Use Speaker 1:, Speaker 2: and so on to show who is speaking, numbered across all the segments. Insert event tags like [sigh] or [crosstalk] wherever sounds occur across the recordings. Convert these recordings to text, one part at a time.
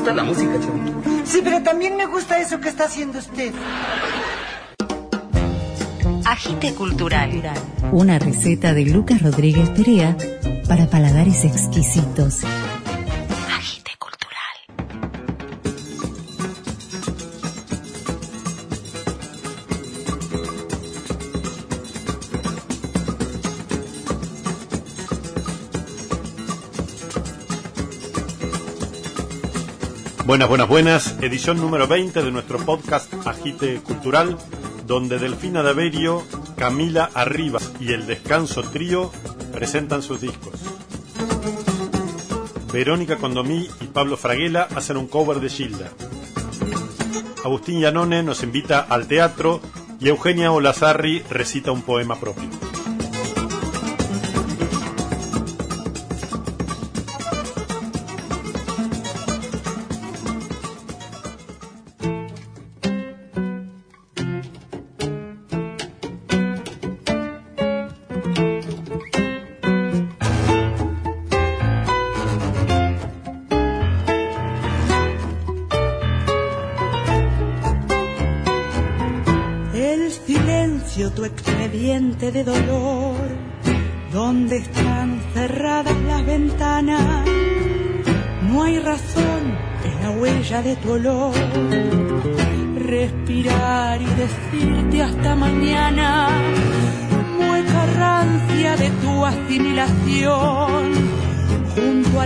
Speaker 1: gusta la música, chavito.
Speaker 2: Sí, pero también me gusta eso que está haciendo usted.
Speaker 3: Agite Cultural.
Speaker 4: Una receta de Lucas Rodríguez Perea para paladares exquisitos.
Speaker 5: Buenas, buenas, buenas. Edición número 20 de nuestro podcast Agite Cultural, donde Delfina Daverio, Camila Arribas y El Descanso Trío presentan sus discos. Verónica Condomí y Pablo Fraguela hacen un cover de Gilda. Agustín Yanone nos invita al teatro y Eugenia Olazarri recita un poema propio.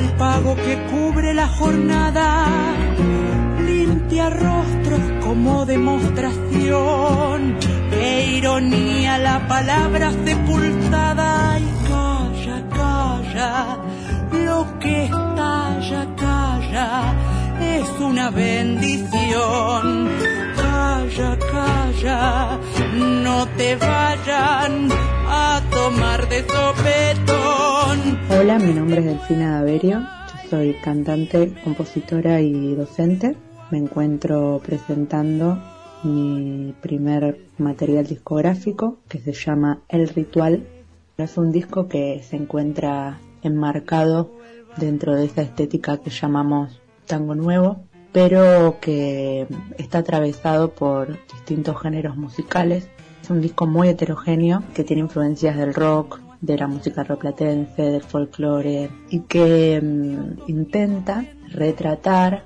Speaker 6: Al pago que cubre la jornada limpia rostros como demostración. Qué ironía la palabra sepultada y calla, calla, lo que estalla, calla, es una bendición. Calla, calla, no te vayan
Speaker 7: Hola, mi nombre es Delfina Daverio, soy cantante, compositora y docente. Me encuentro presentando mi primer material discográfico que se llama El Ritual. Es un disco que se encuentra enmarcado dentro de esa estética que llamamos tango nuevo, pero que está atravesado por distintos géneros musicales. Es un disco muy heterogéneo que tiene influencias del rock, de la música roplatense, del folclore y que mm, intenta retratar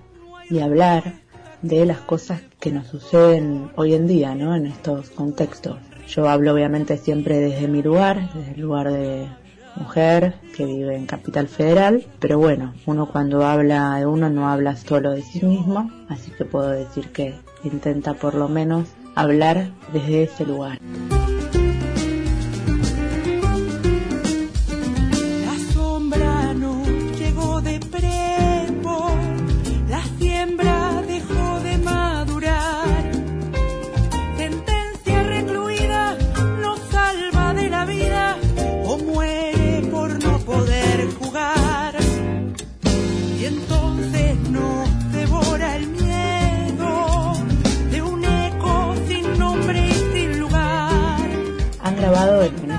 Speaker 7: y hablar de las cosas que nos suceden hoy en día, ¿no? En estos contextos. Yo hablo obviamente siempre desde mi lugar, desde el lugar de mujer que vive en Capital Federal, pero bueno, uno cuando habla de uno no habla solo de sí mismo, así que puedo decir que intenta por lo menos hablar desde ese lugar.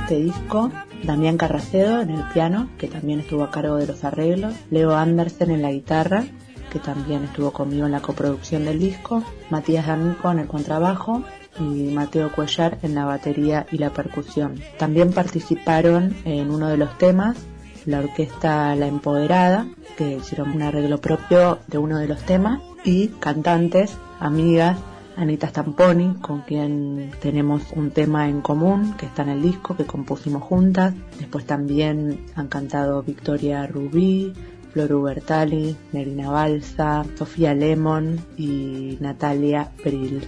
Speaker 7: Este disco Damián Carracedo en el piano, que también estuvo a cargo de los arreglos, Leo Andersen en la guitarra, que también estuvo conmigo en la coproducción del disco, Matías D'Amico en el contrabajo y Mateo Cuellar en la batería y la percusión. También participaron en uno de los temas la orquesta La Empoderada, que hicieron un arreglo propio de uno de los temas, y cantantes, amigas, Anita Stamponi, con quien tenemos un tema en común que está en el disco que compusimos juntas. Después también han cantado Victoria Rubí, Flor Ubertali, Nerina Balsa, Sofía Lemon y Natalia Brill.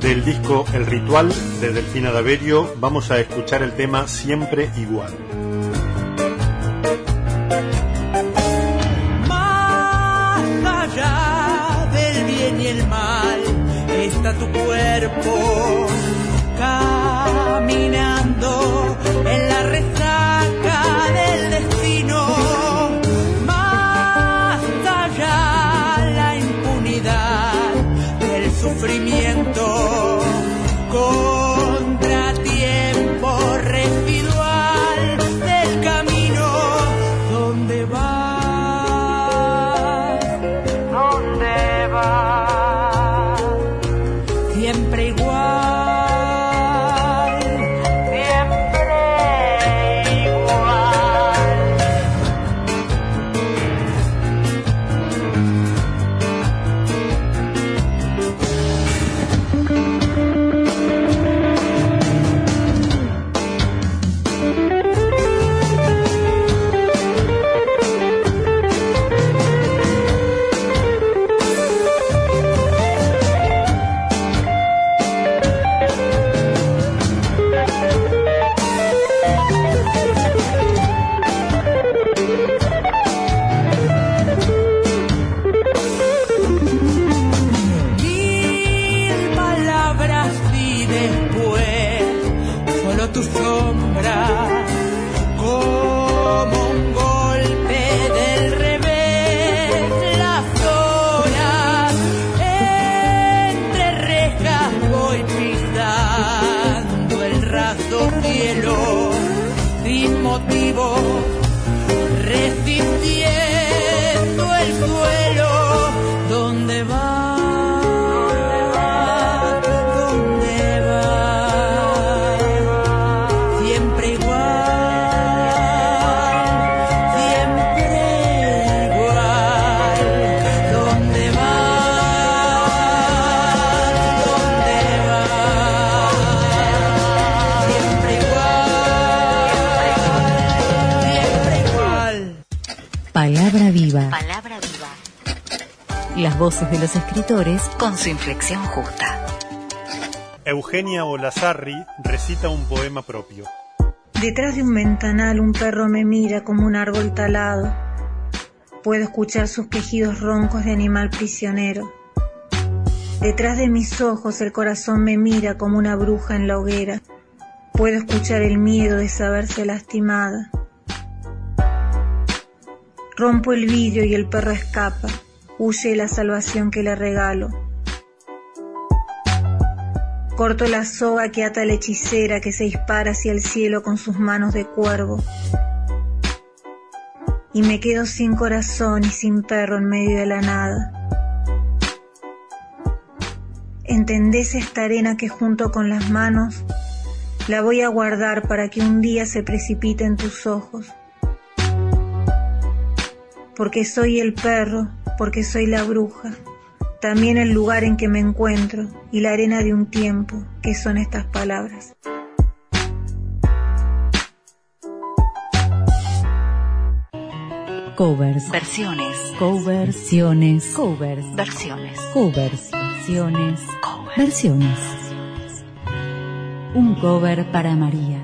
Speaker 5: Del disco El Ritual de Delfina Daverio vamos a escuchar el tema Siempre Igual.
Speaker 6: Y el mal está tu cuerpo caminando en la resaca cielo sin motivo, resistiendo el suelo.
Speaker 4: Voces de los escritores
Speaker 3: Con su inflexión justa.
Speaker 5: Eugenia Olazarri recita un poema propio.
Speaker 1: Detrás de un ventanal un perro me mira como un árbol talado. Puedo escuchar sus quejidos roncos de animal prisionero. Detrás de mis ojos el corazón me mira como una bruja en la hoguera. Puedo escuchar el miedo de saberse lastimada. Rompo el vidrio y el perro escapa. Huye la salvación que le regalo. Corto la soga que ata la hechicera que se dispara hacia el cielo con sus manos de cuervo. Y me quedo sin corazón y sin perro en medio de la nada. ¿Entendés esta arena que junto con las manos la voy a guardar para que un día se precipite en tus ojos? Porque soy el perro, porque soy la bruja, también el lugar en que me encuentro y la arena de un tiempo, que son estas palabras.
Speaker 4: covers.
Speaker 3: Versiones.
Speaker 4: Coversiones. Covers.
Speaker 3: Versiones.
Speaker 4: Covers. Versiones.
Speaker 3: Covers.
Speaker 4: Versiones. Un cover para María.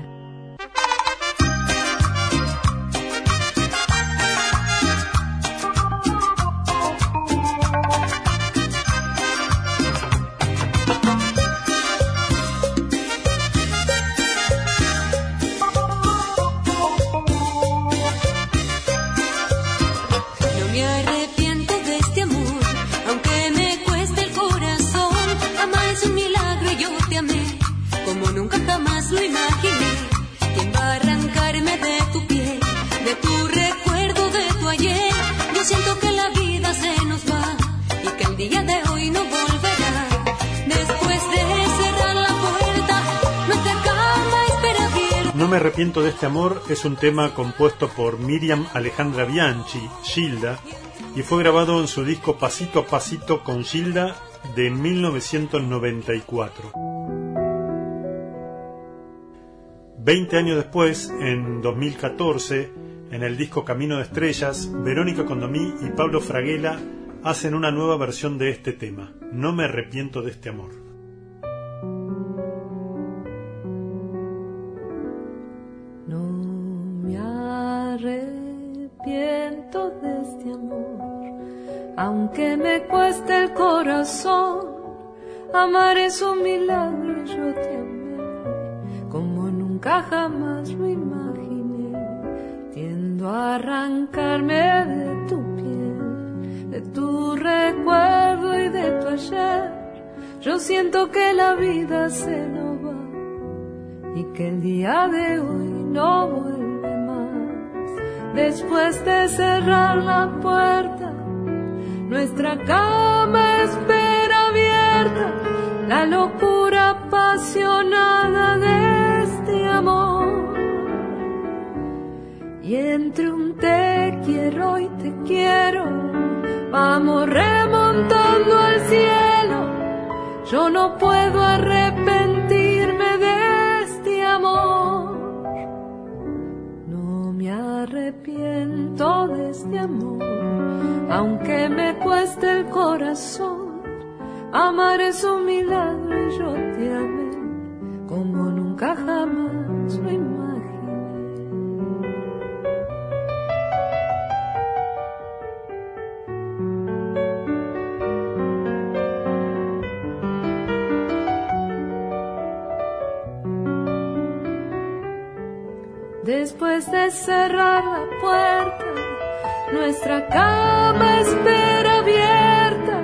Speaker 8: No me arrepiento de este amor es un
Speaker 5: tema compuesto por Miriam Alejandra Bianchi, Gilda, y fue grabado en su disco Pasito a Pasito con Gilda de 1994. Veinte años después, en 2014, en el disco Camino de Estrellas, Verónica Condomí y Pablo Fraguela hacen una nueva versión de este tema, No me arrepiento de este amor.
Speaker 9: Arrepiento de este amor, aunque me cueste el corazón. Amar es un milagro, yo te amé, como nunca jamás lo imaginé. Tiendo a arrancarme de tu piel, de tu recuerdo y de tu ayer. Yo siento que la vida se nos va y que el día de hoy no más. Después de cerrar la puerta, nuestra cama espera abierta, la locura apasionada de este amor. Y entre un te quiero y te quiero, vamos remontando al cielo. Yo no puedo arrepentirme de este amor. Arrepiento de este amor, aunque me cueste el corazón. Amar es un milagro y yo te amé como nunca jamás nuestra cama espera abierta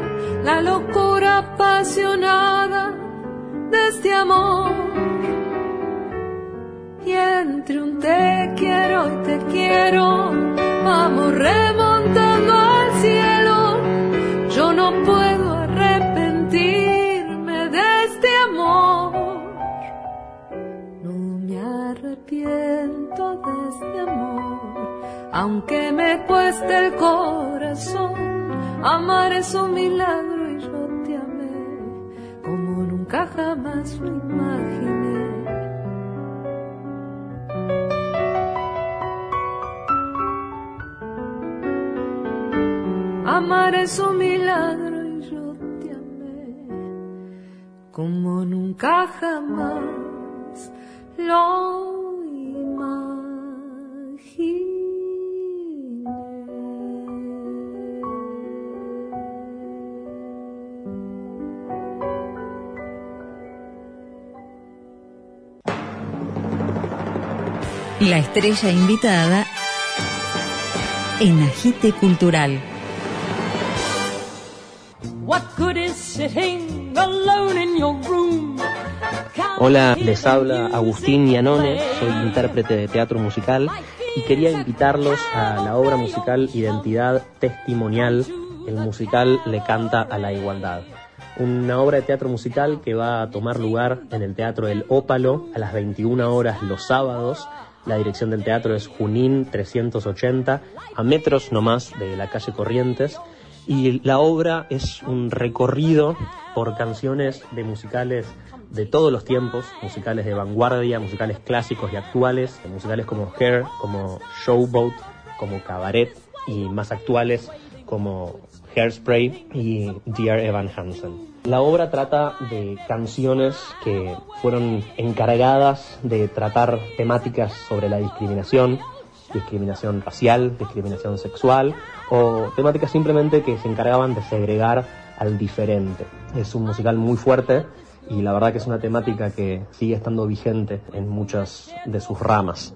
Speaker 9: la locura apasionada de este amor. Y entre un te quiero y te quiero, vamos remontando al cielo. Yo no puedo arrepentirme de este amor. No me arrepiento de este amor, aunque me cueste el corazón. Amar es un milagro y yo te amé como nunca jamás lo imaginé. Amar es un milagro y yo te amé como nunca jamás lo
Speaker 10: La estrella invitada en Agite Cultural.
Speaker 4: What good is sitting alone in your room?
Speaker 11: Hola, les habla Agustín Yanone, soy intérprete de teatro musical y quería invitarlos a la obra musical Identidad Testimonial, el musical Le canta a la igualdad. Una obra de teatro musical que va a tomar lugar en el Teatro del Ópalo a las 21 horas los sábados. La dirección del teatro es Junín 380, a metros nomás de la calle Corrientes. Y la obra es un recorrido por canciones de musicales de todos los tiempos, musicales de vanguardia, musicales clásicos y actuales, musicales como Hair, como Showboat, como Cabaret y más actuales como Hairspray y Dear Evan Hansen. La obra trata de canciones que fueron encargadas de tratar temáticas sobre la discriminación, discriminación racial, discriminación sexual o temáticas simplemente que se encargaban de segregar al diferente. Es un musical muy fuerte y la verdad que es una temática que sigue estando vigente en muchas de sus ramas.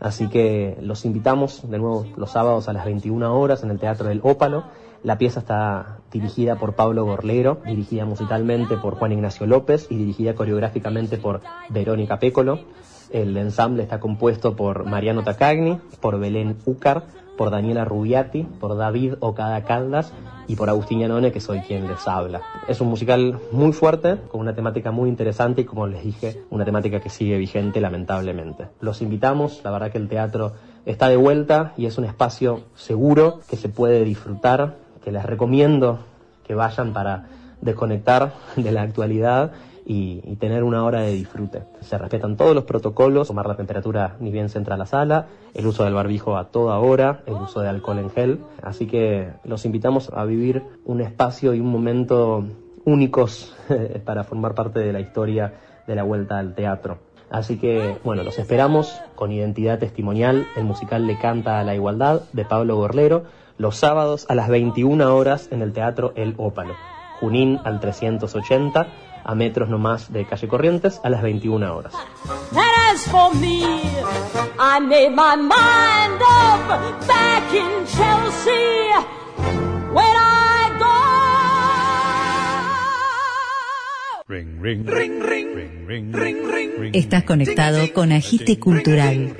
Speaker 11: Así que los invitamos de nuevo los sábados a las 21 horas en el Teatro del Ópalo. La pieza está dirigida por Pablo Gorlero, dirigida musicalmente por Juan Ignacio López y dirigida coreográficamente por Verónica Pécolo. El ensamble está compuesto por Mariano Tacagni, por Belén Úcar, por Daniela Rubiati, por David Ocada Caldas y por Agustín Yanone, que soy quien les habla. Es un musical muy fuerte, con una temática muy interesante y, como les dije, una temática que sigue vigente lamentablemente. Los invitamos, la verdad que el teatro está de vuelta y es un espacio seguro que se puede disfrutar, les recomiendo que vayan para desconectar de la actualidad y, y, tener una hora de disfrute. Se respetan todos los protocolos, tomar la temperatura ni bien se entra a la sala, el uso del barbijo a toda hora, el uso de alcohol en gel. Así que los invitamos a vivir un espacio y un momento únicos [laughs] para formar parte de la historia de la vuelta al teatro. Así que, bueno, los esperamos con identidad testimonial. El musical Le Canta a la Igualdad de Pablo Gorlero, los sábados a las 21 horas en el Teatro El Ópalo. Junín al 380 a metros nomás de calle Corrientes a las 21 horas.
Speaker 12: Ring, ring,
Speaker 4: Ring, ring,
Speaker 12: ring, ring,
Speaker 4: ring, ring.
Speaker 10: Estás conectado con Agite Cultural.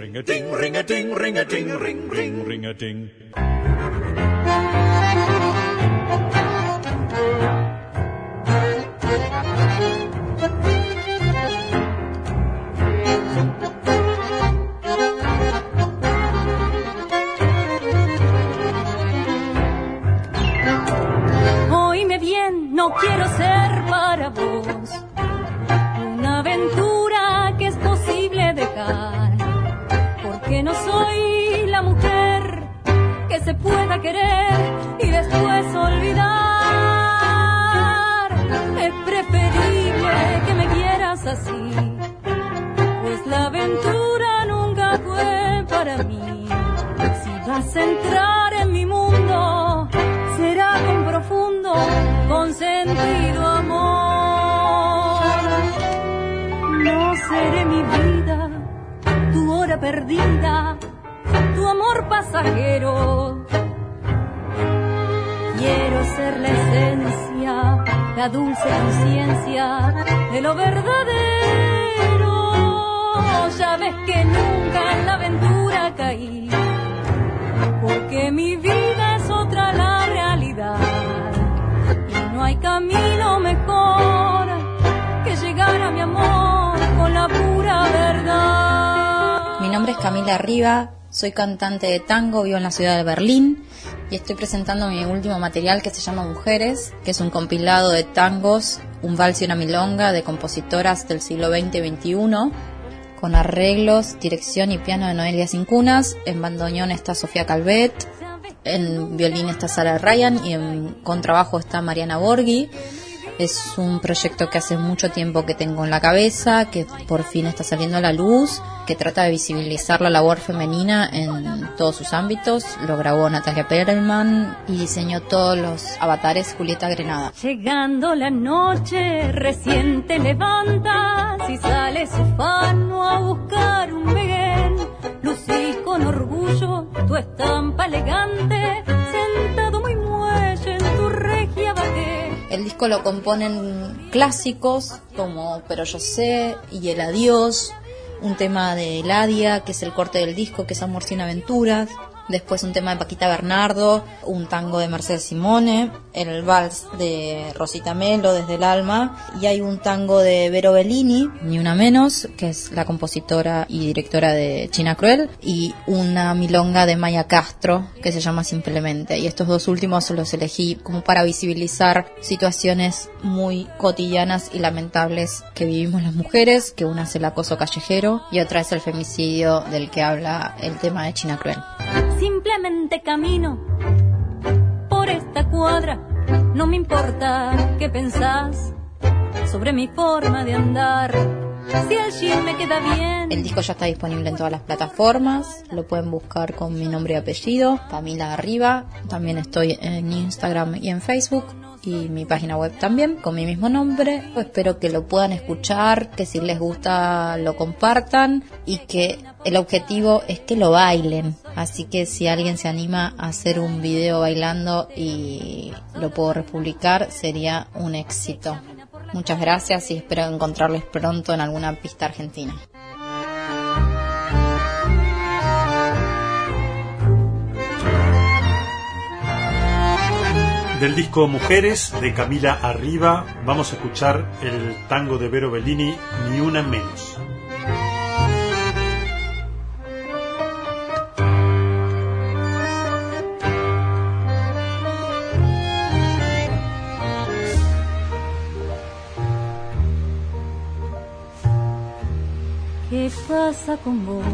Speaker 4: Tu
Speaker 10: amor pasajero. Quiero ser la esencia, la dulce conciencia de lo verdadero. Ya ves que nunca en la aventura caí, porque mi vida es otra la realidad. Y no hay camino mejor que llegar a mi amor con la pura verdad.
Speaker 13: Mi nombre es Camila Arriba, soy cantante de tango, vivo en la ciudad de Berlín y estoy presentando mi último material que se llama Mujeres, que es un compilado de tangos, un vals y una milonga de compositoras del siglo XX y XXI, con arreglos, dirección y piano de Noelia Cincunas, en bandoneón está Sofía Calvet, en violín está Sara Ryan y en contrabajo está Mariana Borghi. Es un proyecto que hace mucho tiempo que tengo en la cabeza, que por fin está saliendo a la luz, que trata de visibilizar la labor femenina en todos sus ámbitos. Lo grabó Natalia Perelman y diseñó todos los avatares Julieta Grenada.
Speaker 10: Llegando la noche, recién te levantas y sales ufano a buscar un veguén. Lucís con orgullo tu estampa elegante, sentado muy muelle en tu regia baguette.
Speaker 13: El disco lo componen clásicos como Pero yo sé y El adiós, un tema de Eladia, que es el corte del disco, que es Amor sin aventuras, después un tema de Paquita Bernardo, un tango de Mercedes Simone, el vals de Rosita Melo, Desde el alma, y hay un tango de Vero Bellini, ni una menos, que es la compositora y directora de China Cruel, y una milonga de Maya Castro, que se llama Simplemente. Y estos dos últimos los elegí como para visibilizar situaciones muy cotidianas y lamentables que vivimos las mujeres, que una es el acoso callejero y otra es el femicidio del que habla el tema de China Cruel.
Speaker 10: Camino por esta cuadra. No me importa pensás sobre mi forma de andar. Si me bien.
Speaker 13: El disco ya está disponible en todas las plataformas. Lo pueden buscar con mi nombre y apellido, Camila Arriba. También estoy en Instagram y en Facebook. Y mi página web también, con mi mismo nombre. Espero que lo puedan escuchar, que si les gusta lo compartan y que el objetivo es que lo bailen. Así que si alguien se anima a hacer un video bailando y lo puedo republicar, sería un éxito. Muchas gracias y espero encontrarles pronto en alguna pista argentina.
Speaker 5: Del disco Mujeres de Camila Arriba vamos a escuchar el tango de Vero Bellini, Ni una menos.
Speaker 10: ¿Qué pasa con vos?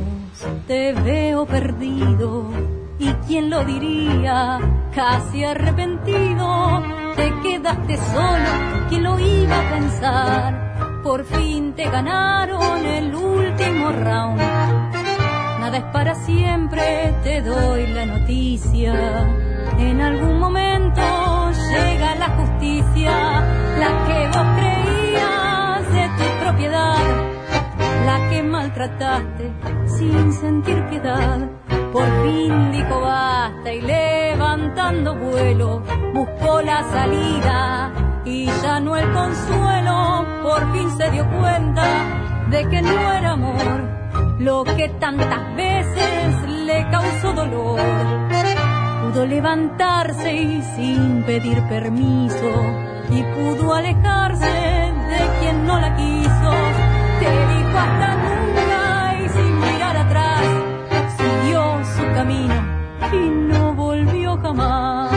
Speaker 10: Te veo perdido. ¿Y quién lo diría? Casi arrepentido. Te quedaste solo. ¿Quién lo iba a pensar? Por fin te ganaron el último round. Nada es para siempre, te doy la noticia. En algún momento llega la justicia, la que vos creías de tu propiedad la que maltrataste sin sentir piedad. Por fin dijo basta y levantando vuelo buscó la salida y ya no el consuelo. Por fin se dio cuenta de que no era amor lo que tantas veces le causó dolor. Pudo levantarse y sin pedir permiso y pudo alejarse de quien no la quiso te dijo hasta nunca y no volvió jamás.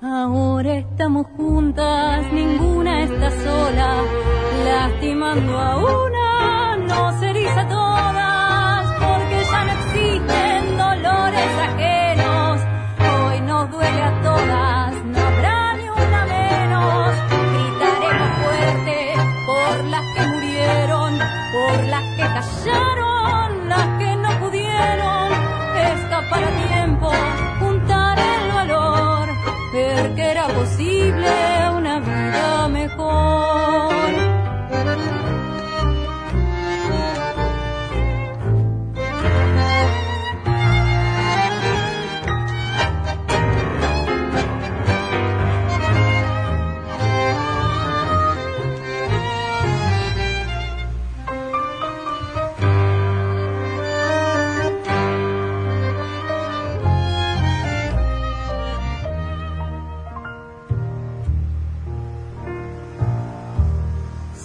Speaker 10: Ahora estamos juntas, ninguna está sola, lastimando a una,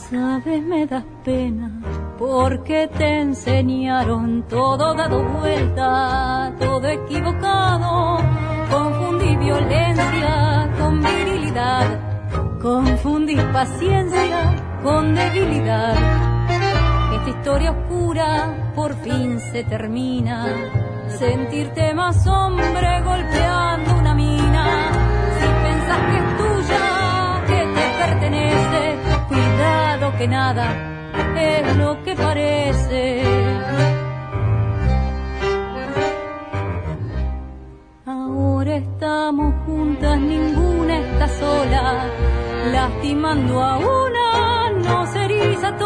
Speaker 10: Sabes, me das pena porque te enseñaron todo dado vuelta, todo equivocado. Confundí violencia con virilidad, confundí paciencia con debilidad. Esta historia oscura por fin se termina. Sentirte más hombre golpeando una mina. Si pensás que es tuya, que te pertenece, que nada es lo que parece. Ahora estamos juntas, ninguna está sola, lastimando a una, nos eriza a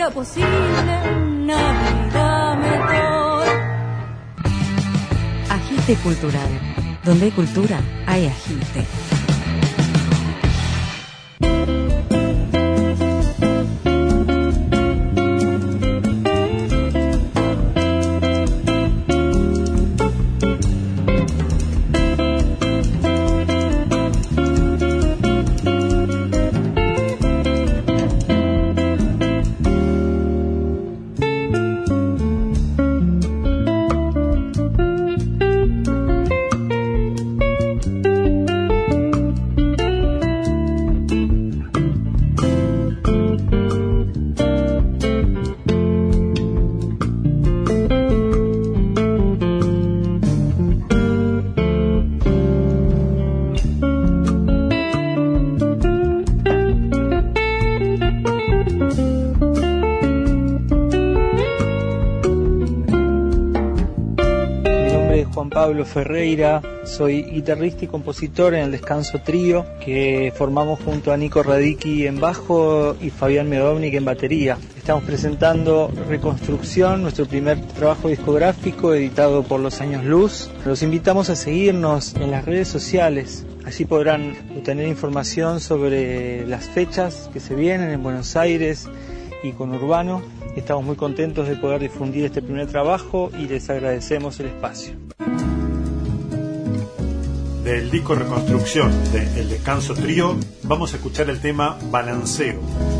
Speaker 10: era posible una vida mejor.
Speaker 4: Agite cultural. Donde hay cultura, hay agite.
Speaker 14: Pablo Ferreira, soy guitarrista y compositor en el Descanso Trío, que formamos junto a Nico Radicki en bajo y Fabián Medovnik en batería. Estamos presentando Reconstrucción, nuestro primer trabajo discográfico editado por Los Años Luz. Los invitamos a seguirnos en las redes sociales. Allí podrán obtener información sobre las fechas que se vienen en Buenos Aires y con Urbano. Estamos muy contentos de poder difundir este primer trabajo y les agradecemos el espacio.
Speaker 5: Del disco Reconstrucción de El Descanso Trío, vamos a escuchar el tema Balanceo.
Speaker 15: Balanceo